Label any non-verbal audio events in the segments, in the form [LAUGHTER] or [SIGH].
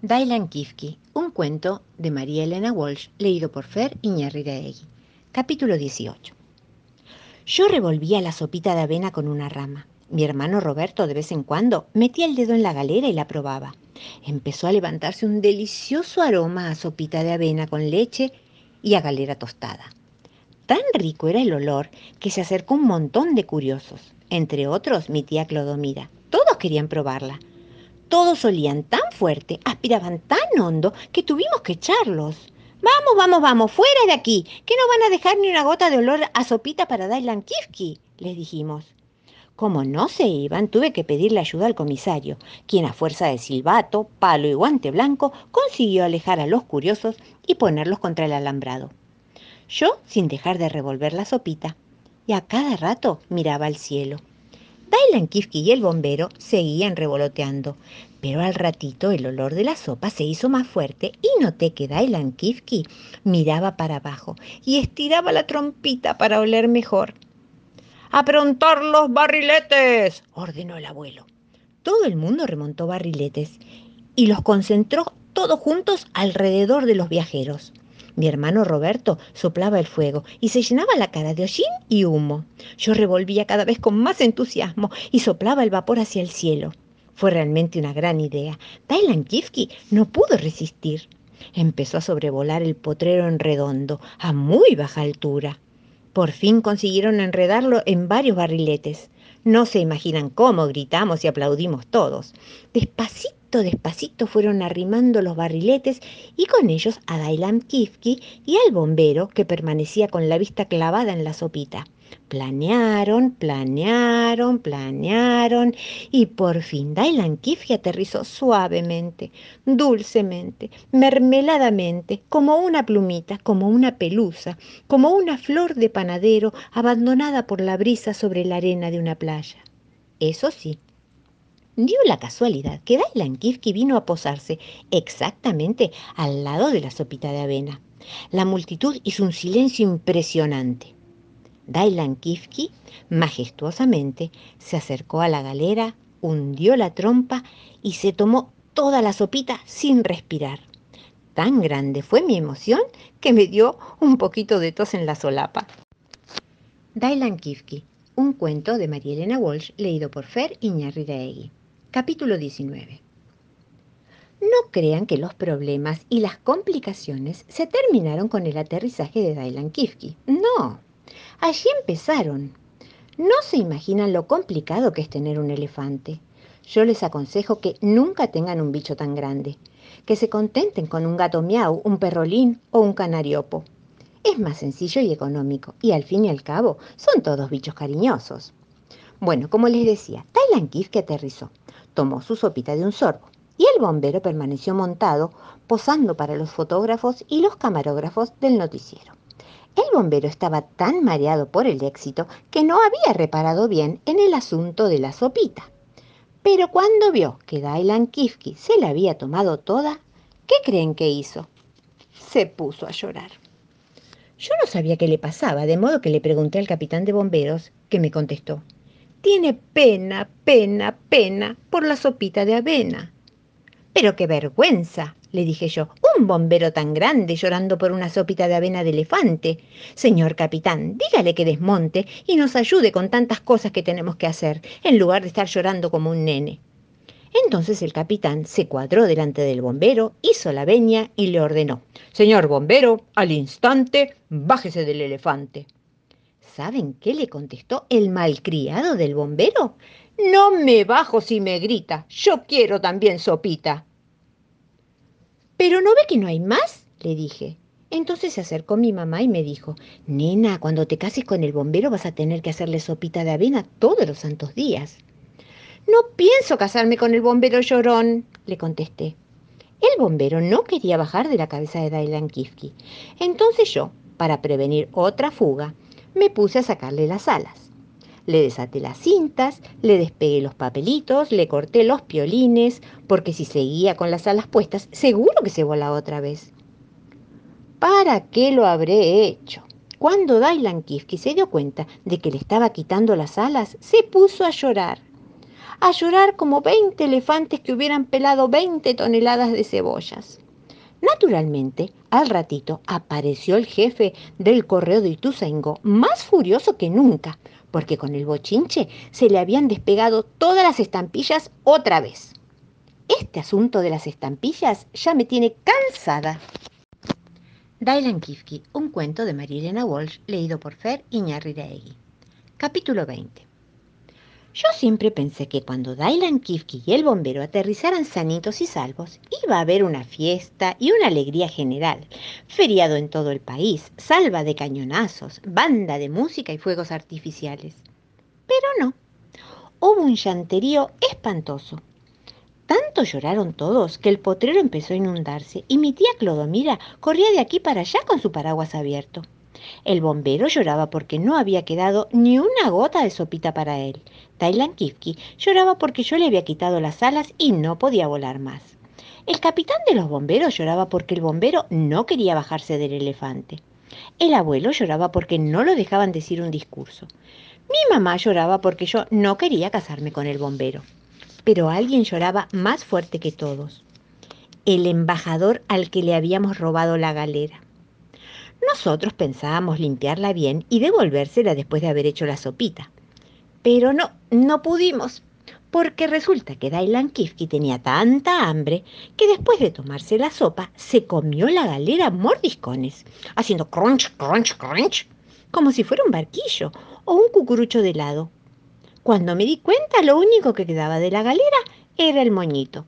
Dylan Kifke, un cuento de María Elena Walsh, leído por Fer Iñarriregui. Capítulo 18. Yo revolvía la sopita de avena con una rama. Mi hermano Roberto de vez en cuando metía el dedo en la galera y la probaba. Empezó a levantarse un delicioso aroma a sopita de avena con leche y a galera tostada. Tan rico era el olor que se acercó un montón de curiosos, entre otros mi tía Clodomira. Todos querían probarla. Todos olían tan fuerte, aspiraban tan hondo, que tuvimos que echarlos. Vamos, vamos, vamos, fuera de aquí, que no van a dejar ni una gota de olor a sopita para Dylan Kifke, les dijimos. Como no se iban, tuve que pedirle ayuda al comisario, quien a fuerza de silbato, palo y guante blanco consiguió alejar a los curiosos y ponerlos contra el alambrado. Yo sin dejar de revolver la sopita, y a cada rato miraba al cielo. Dylan Kifke y el bombero seguían revoloteando, pero al ratito el olor de la sopa se hizo más fuerte y noté que Dylan Kifke miraba para abajo y estiraba la trompita para oler mejor. ¡Aprontar los barriletes! ordenó el abuelo. Todo el mundo remontó barriletes y los concentró todos juntos alrededor de los viajeros. Mi hermano Roberto soplaba el fuego y se llenaba la cara de hollín y humo. Yo revolvía cada vez con más entusiasmo y soplaba el vapor hacia el cielo. Fue realmente una gran idea. Dylan Kifke no pudo resistir. Empezó a sobrevolar el potrero en redondo, a muy baja altura. Por fin consiguieron enredarlo en varios barriletes. No se imaginan cómo gritamos y aplaudimos todos. Despacito despacito fueron arrimando los barriletes y con ellos a Dailam Kifke y al bombero que permanecía con la vista clavada en la sopita. Planearon, planearon, planearon y por fin Dailan Kifke aterrizó suavemente, dulcemente, mermeladamente, como una plumita, como una pelusa, como una flor de panadero abandonada por la brisa sobre la arena de una playa. Eso sí, dio la casualidad que Dailan Kifke vino a posarse exactamente al lado de la sopita de avena. La multitud hizo un silencio impresionante. Dailan Kifke, majestuosamente, se acercó a la galera, hundió la trompa y se tomó toda la sopita sin respirar. Tan grande fue mi emoción que me dio un poquito de tos en la solapa. Dailan Kifke, un cuento de María Elena Walsh leído por Fer Iñarriregui. Capítulo 19. No crean que los problemas y las complicaciones se terminaron con el aterrizaje de Dylan Kifke. No, allí empezaron. No se imaginan lo complicado que es tener un elefante. Yo les aconsejo que nunca tengan un bicho tan grande, que se contenten con un gato miau, un perrolín o un canariopo. Es más sencillo y económico, y al fin y al cabo son todos bichos cariñosos. Bueno, como les decía, Dylan Kifke aterrizó tomó su sopita de un sorbo y el bombero permaneció montado, posando para los fotógrafos y los camarógrafos del noticiero. El bombero estaba tan mareado por el éxito que no había reparado bien en el asunto de la sopita. Pero cuando vio que Dailan Kifke se la había tomado toda, ¿qué creen que hizo? Se puso a llorar. Yo no sabía qué le pasaba, de modo que le pregunté al capitán de bomberos, que me contestó, tiene pena, pena, pena por la sopita de avena. Pero qué vergüenza, le dije yo, un bombero tan grande llorando por una sopita de avena de elefante. Señor capitán, dígale que desmonte y nos ayude con tantas cosas que tenemos que hacer, en lugar de estar llorando como un nene. Entonces el capitán se cuadró delante del bombero, hizo la veña y le ordenó, Señor bombero, al instante, bájese del elefante. ¿Saben qué le contestó el malcriado del bombero? No me bajo si me grita. Yo quiero también sopita. ¿Pero no ve que no hay más? le dije. Entonces se acercó mi mamá y me dijo, Nena, cuando te cases con el bombero vas a tener que hacerle sopita de avena todos los santos días. No pienso casarme con el bombero llorón, le contesté. El bombero no quería bajar de la cabeza de Dailan Kifke. Entonces yo, para prevenir otra fuga, me puse a sacarle las alas. Le desaté las cintas, le despegué los papelitos, le corté los piolines, porque si seguía con las alas puestas, seguro que se volaba otra vez. ¿Para qué lo habré hecho? Cuando Dailan Kifke se dio cuenta de que le estaba quitando las alas, se puso a llorar. a llorar como 20 elefantes que hubieran pelado 20 toneladas de cebollas. Naturalmente, al ratito apareció el jefe del correo de Ituzaingó, más furioso que nunca, porque con el bochinche se le habían despegado todas las estampillas otra vez. Este asunto de las estampillas ya me tiene cansada. Dylan Kifke, un cuento de Marilena Walsh, leído por Fer Iñarriregui. Capítulo 20. Yo siempre pensé que cuando Dylan Kifke y el bombero aterrizaran sanitos y salvos, iba a haber una fiesta y una alegría general, feriado en todo el país, salva de cañonazos, banda de música y fuegos artificiales. Pero no, hubo un llanterío espantoso. Tanto lloraron todos que el potrero empezó a inundarse y mi tía Clodomira corría de aquí para allá con su paraguas abierto. El bombero lloraba porque no había quedado ni una gota de sopita para él. Tailan Kifki lloraba porque yo le había quitado las alas y no podía volar más. El capitán de los bomberos lloraba porque el bombero no quería bajarse del elefante. El abuelo lloraba porque no lo dejaban decir un discurso. Mi mamá lloraba porque yo no quería casarme con el bombero pero alguien lloraba más fuerte que todos, el embajador al que le habíamos robado la galera. Nosotros pensábamos limpiarla bien y devolvérsela después de haber hecho la sopita. Pero no, no pudimos, porque resulta que Dailan Kifki tenía tanta hambre que después de tomarse la sopa se comió la galera mordiscones, haciendo crunch, crunch, crunch, como si fuera un barquillo o un cucurucho de helado. Cuando me di cuenta, lo único que quedaba de la galera era el moñito.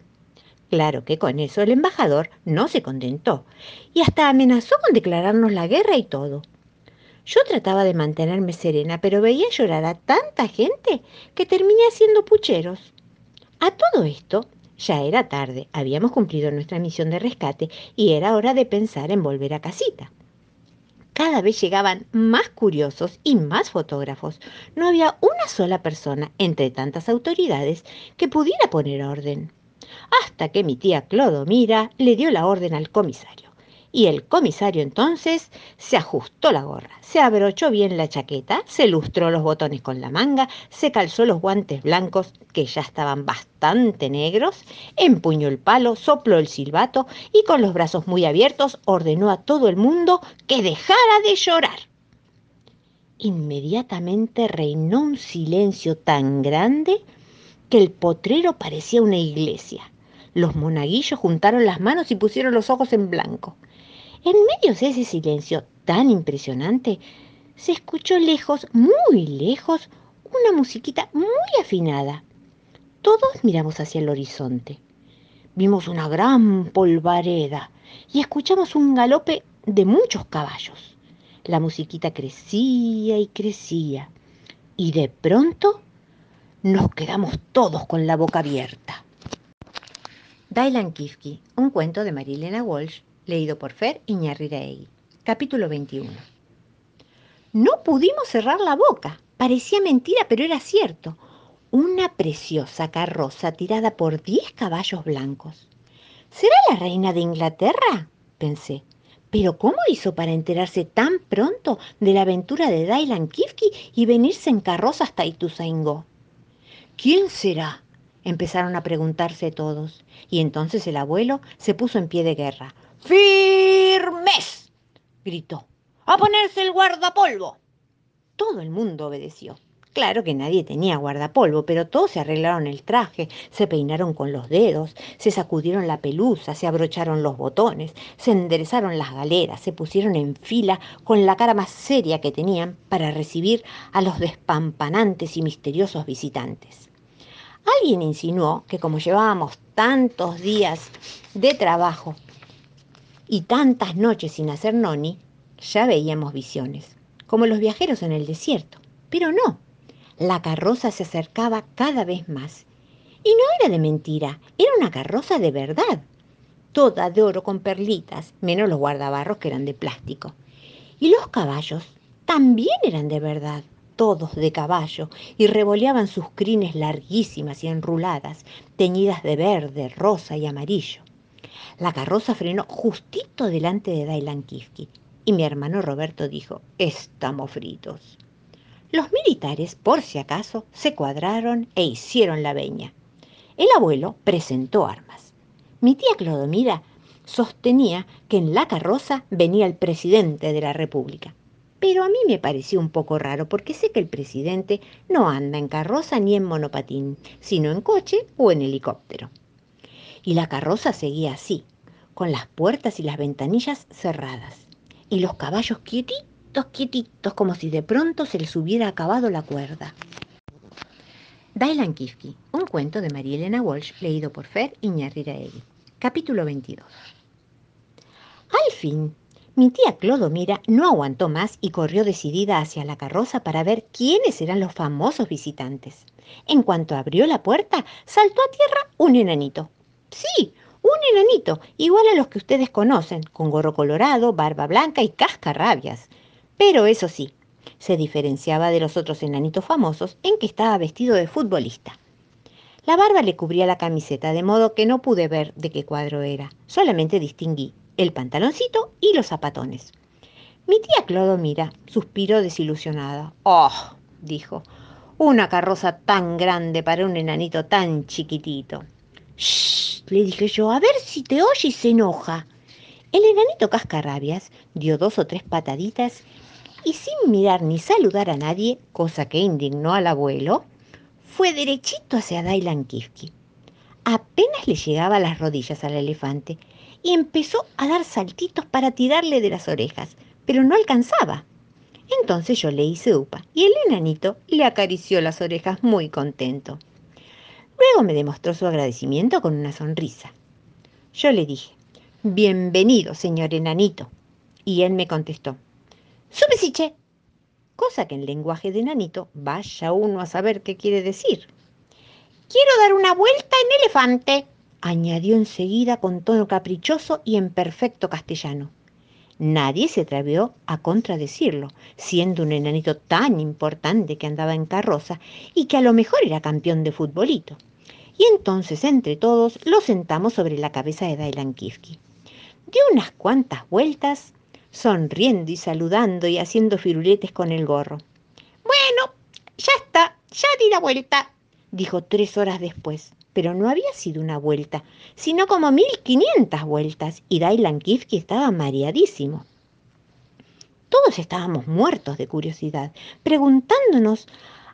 Claro que con eso el embajador no se contentó y hasta amenazó con declararnos la guerra y todo. Yo trataba de mantenerme serena, pero veía llorar a tanta gente que terminé haciendo pucheros. A todo esto, ya era tarde, habíamos cumplido nuestra misión de rescate y era hora de pensar en volver a casita. Cada vez llegaban más curiosos y más fotógrafos. No había una sola persona entre tantas autoridades que pudiera poner orden. Hasta que mi tía Clodomira le dio la orden al comisario. Y el comisario entonces se ajustó la gorra, se abrochó bien la chaqueta, se lustró los botones con la manga, se calzó los guantes blancos, que ya estaban bastante negros, empuñó el palo, sopló el silbato y con los brazos muy abiertos ordenó a todo el mundo que dejara de llorar. Inmediatamente reinó un silencio tan grande que el potrero parecía una iglesia. Los monaguillos juntaron las manos y pusieron los ojos en blanco. En medio de ese silencio tan impresionante, se escuchó lejos, muy lejos, una musiquita muy afinada. Todos miramos hacia el horizonte. Vimos una gran polvareda y escuchamos un galope de muchos caballos. La musiquita crecía y crecía y de pronto nos quedamos todos con la boca abierta. Dylan Kifke, un cuento de Marilena Walsh, leído por Fer Iñarriregui. Capítulo 21. No pudimos cerrar la boca. Parecía mentira, pero era cierto. Una preciosa carroza tirada por diez caballos blancos. ¿Será la reina de Inglaterra? pensé. Pero ¿cómo hizo para enterarse tan pronto de la aventura de Dylan Kifke y venirse en carroza hasta Ituzaingó? ¿Quién será? Empezaron a preguntarse todos, y entonces el abuelo se puso en pie de guerra. ¡Firmes! gritó. ¡A ponerse el guardapolvo! Todo el mundo obedeció. Claro que nadie tenía guardapolvo, pero todos se arreglaron el traje, se peinaron con los dedos, se sacudieron la pelusa, se abrocharon los botones, se enderezaron las galeras, se pusieron en fila con la cara más seria que tenían para recibir a los despampanantes y misteriosos visitantes. Alguien insinuó que como llevábamos tantos días de trabajo y tantas noches sin hacer noni, ya veíamos visiones, como los viajeros en el desierto. Pero no, la carroza se acercaba cada vez más. Y no era de mentira, era una carroza de verdad, toda de oro con perlitas, menos los guardabarros que eran de plástico. Y los caballos también eran de verdad, todos de caballo, y revoleaban sus crines larguísimas y enruladas, teñidas de verde, rosa y amarillo. La carroza frenó justito delante de Dailan Kifki y mi hermano Roberto dijo, estamos fritos. Los militares, por si acaso, se cuadraron e hicieron la veña. El abuelo presentó armas. Mi tía Clodomira sostenía que en la carroza venía el presidente de la República. Pero a mí me pareció un poco raro porque sé que el presidente no anda en carroza ni en monopatín, sino en coche o en helicóptero. Y la carroza seguía así, con las puertas y las ventanillas cerradas, y los caballos quietitos quietitos, como si de pronto se les hubiera acabado la cuerda. Dylan Kifke, un cuento de María Elena Walsh, leído por Fer Iñarriraegui. Capítulo 22. Al fin, mi tía Clodomira no aguantó más y corrió decidida hacia la carroza para ver quiénes eran los famosos visitantes. En cuanto abrió la puerta, saltó a tierra un enanito. Sí, un enanito, igual a los que ustedes conocen, con gorro colorado, barba blanca y cascarrabias. Pero eso sí, se diferenciaba de los otros enanitos famosos en que estaba vestido de futbolista. La barba le cubría la camiseta, de modo que no pude ver de qué cuadro era. Solamente distinguí el pantaloncito y los zapatones. Mi tía Clodomira suspiró desilusionada. ¡Oh! dijo. Una carroza tan grande para un enanito tan chiquitito. ¡Shh! le dije yo, a ver si te oye y se enoja. El enanito cascarrabias dio dos o tres pataditas y sin mirar ni saludar a nadie, cosa que indignó al abuelo, fue derechito hacia Dailan Kifki. Apenas le llegaba a las rodillas al elefante y empezó a dar saltitos para tirarle de las orejas, pero no alcanzaba. Entonces yo le hice upa y el enanito le acarició las orejas muy contento. Luego me demostró su agradecimiento con una sonrisa. Yo le dije, Bienvenido, señor enanito. Y él me contestó, Subesiche. Cosa que en lenguaje de nanito vaya uno a saber qué quiere decir. Quiero dar una vuelta en elefante, añadió enseguida con tono caprichoso y en perfecto castellano. Nadie se atrevió a contradecirlo, siendo un enanito tan importante que andaba en carroza y que a lo mejor era campeón de futbolito. Y entonces, entre todos, lo sentamos sobre la cabeza de Dailan Kifki. Dio unas cuantas vueltas sonriendo y saludando y haciendo firuletes con el gorro. Bueno, ya está, ya di la vuelta, dijo tres horas después. Pero no había sido una vuelta, sino como mil quinientas vueltas, y Dailan Kifke estaba mareadísimo. Todos estábamos muertos de curiosidad, preguntándonos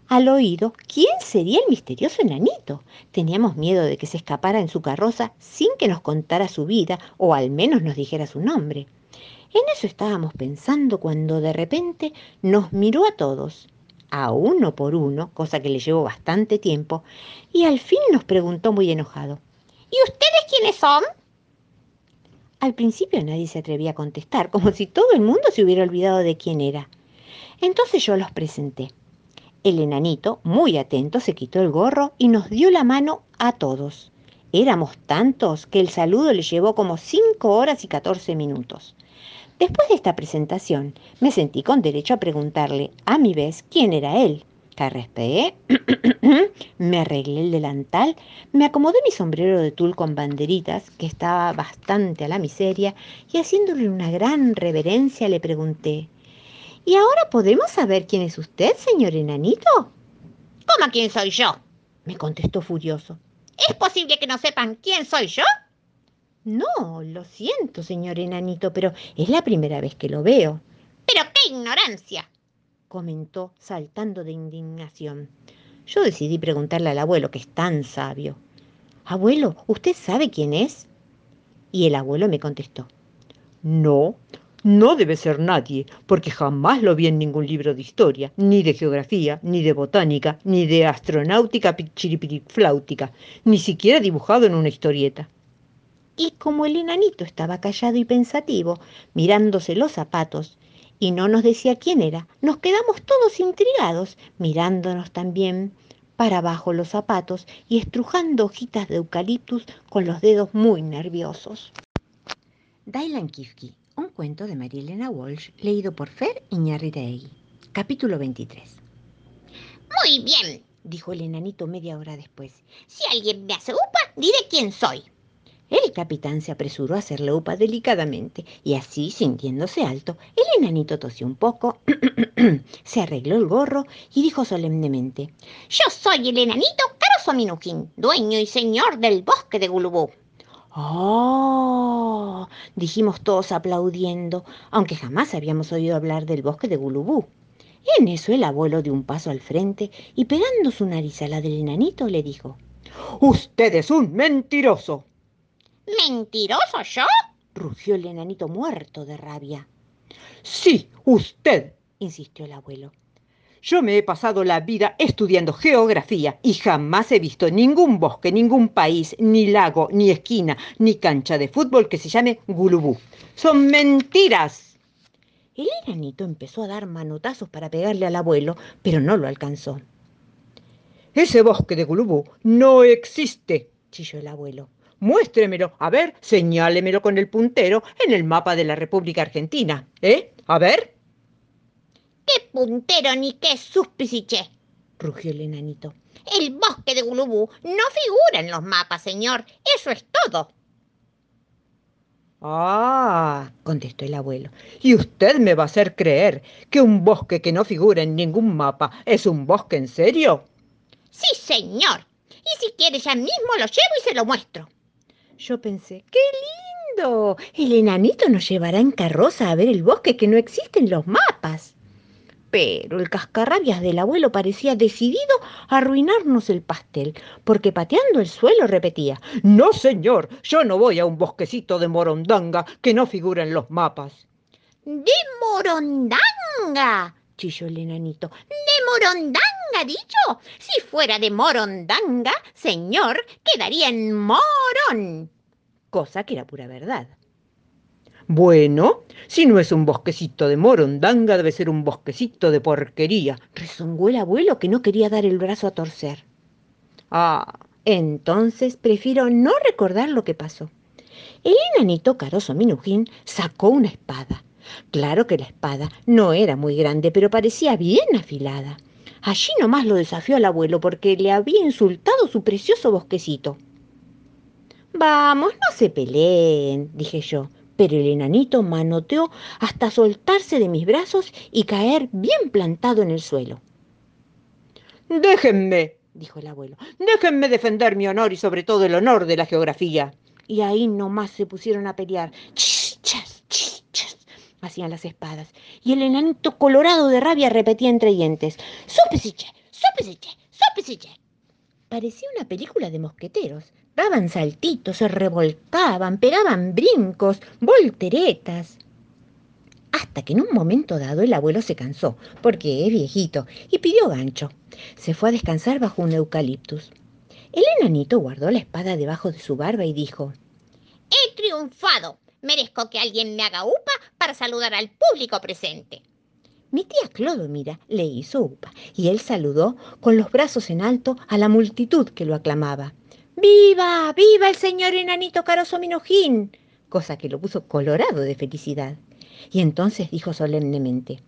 al oído quién sería el misterioso enanito. Teníamos miedo de que se escapara en su carroza sin que nos contara su vida o al menos nos dijera su nombre. En eso estábamos pensando cuando de repente nos miró a todos, a uno por uno, cosa que le llevó bastante tiempo, y al fin nos preguntó muy enojado, ¿Y ustedes quiénes son? Al principio nadie se atrevía a contestar, como si todo el mundo se hubiera olvidado de quién era. Entonces yo los presenté. El enanito, muy atento, se quitó el gorro y nos dio la mano a todos. Éramos tantos que el saludo le llevó como cinco horas y catorce minutos. Después de esta presentación, me sentí con derecho a preguntarle a mi vez quién era él. Carraspeé, [COUGHS] me arreglé el delantal, me acomodé mi sombrero de tul con banderitas, que estaba bastante a la miseria, y haciéndole una gran reverencia le pregunté, ¿Y ahora podemos saber quién es usted, señor enanito? ¿Cómo quién soy yo? me contestó furioso. ¿Es posible que no sepan quién soy yo? No, lo siento, señor enanito, pero es la primera vez que lo veo. Pero qué ignorancia, comentó, saltando de indignación. Yo decidí preguntarle al abuelo, que es tan sabio. Abuelo, ¿usted sabe quién es? Y el abuelo me contestó. No, no debe ser nadie, porque jamás lo vi en ningún libro de historia, ni de geografía, ni de botánica, ni de astronáutica pichiripirifláutica, ni siquiera dibujado en una historieta. Y como el enanito estaba callado y pensativo, mirándose los zapatos, y no nos decía quién era, nos quedamos todos intrigados, mirándonos también para abajo los zapatos y estrujando hojitas de eucaliptus con los dedos muy nerviosos. Dailan Kifki, un cuento de María Elena Walsh, leído por Fer Iñarritegui. Capítulo 23. Muy bien, dijo el enanito media hora después. Si alguien me hace upa, diré quién soy. El capitán se apresuró a hacer la upa delicadamente y así, sintiéndose alto, el enanito tosió un poco, [CLEARS THROAT] se arregló el gorro y dijo solemnemente, Yo soy el enanito Caroso Minujín, dueño y señor del bosque de Gulubú. ¡Oh! dijimos todos aplaudiendo, aunque jamás habíamos oído hablar del bosque de Gulubú. En eso el abuelo dio un paso al frente y pegando su nariz a la del enanito le dijo, Usted es un mentiroso. ¿Mentiroso yo? rugió el enanito muerto de rabia. Sí, usted, insistió el abuelo. Yo me he pasado la vida estudiando geografía y jamás he visto ningún bosque, ningún país, ni lago, ni esquina, ni cancha de fútbol que se llame Gulubú. Son mentiras. El enanito empezó a dar manotazos para pegarle al abuelo, pero no lo alcanzó. Ese bosque de Gulubú no existe, chilló el abuelo. Muéstremelo, a ver, señálemelo con el puntero en el mapa de la República Argentina. ¿Eh? A ver. ¿Qué puntero ni qué suspiciché? rugió el enanito. El bosque de Gulubú no figura en los mapas, señor. Eso es todo. Ah, contestó el abuelo. ¿Y usted me va a hacer creer que un bosque que no figura en ningún mapa es un bosque en serio? Sí, señor. Y si quiere ya mismo lo llevo y se lo muestro. Yo pensé, ¡qué lindo! El enanito nos llevará en carroza a ver el bosque que no existe en los mapas. Pero el cascarrabias del abuelo parecía decidido a arruinarnos el pastel, porque pateando el suelo repetía, No, señor, yo no voy a un bosquecito de morondanga que no figura en los mapas. ¿De morondanga? chilló el enanito. ¿De morondanga, dicho? Si fuera de morondanga, señor, quedaría en morón. Cosa que era pura verdad. Bueno, si no es un bosquecito de morondanga, debe ser un bosquecito de porquería, rezongó el abuelo que no quería dar el brazo a torcer. Ah, entonces prefiero no recordar lo que pasó. El enanito caroso Minujín sacó una espada. Claro que la espada no era muy grande, pero parecía bien afilada. Allí nomás lo desafió al abuelo porque le había insultado su precioso bosquecito. Vamos, no se peleen, dije yo, pero el enanito manoteó hasta soltarse de mis brazos y caer bien plantado en el suelo. Déjenme, dijo el abuelo, déjenme defender mi honor y sobre todo el honor de la geografía. Y ahí nomás se pusieron a pelear. Chichas, chichas, hacían las espadas. Y el enanito colorado de rabia repetía entre dientes. ¡Súpesiche! ¡Súpesiche! ¡Súpesiche! Parecía una película de mosqueteros. Daban saltitos, se revolcaban, pegaban brincos, volteretas. Hasta que en un momento dado el abuelo se cansó, porque es viejito, y pidió gancho. Se fue a descansar bajo un eucaliptus. El enanito guardó la espada debajo de su barba y dijo, He triunfado. Merezco que alguien me haga upa para saludar al público presente. Mi tía Clodomira le hizo upa y él saludó con los brazos en alto a la multitud que lo aclamaba. ¡Viva! ¡Viva el señor enanito Caroso Minujín! Cosa que lo puso colorado de felicidad. Y entonces dijo solemnemente,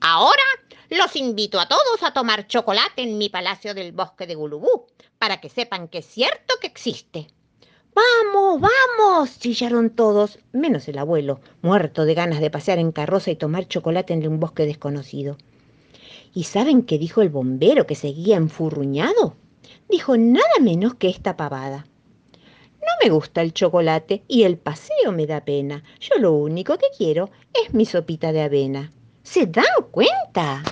Ahora los invito a todos a tomar chocolate en mi palacio del bosque de Gulubú, para que sepan que es cierto que existe. ¡Vamos, vamos! chillaron todos, menos el abuelo, muerto de ganas de pasear en carroza y tomar chocolate en un bosque desconocido. ¿Y saben qué dijo el bombero que seguía enfurruñado? Dijo nada menos que esta pavada. No me gusta el chocolate y el paseo me da pena. Yo lo único que quiero es mi sopita de avena. ¿Se dan cuenta?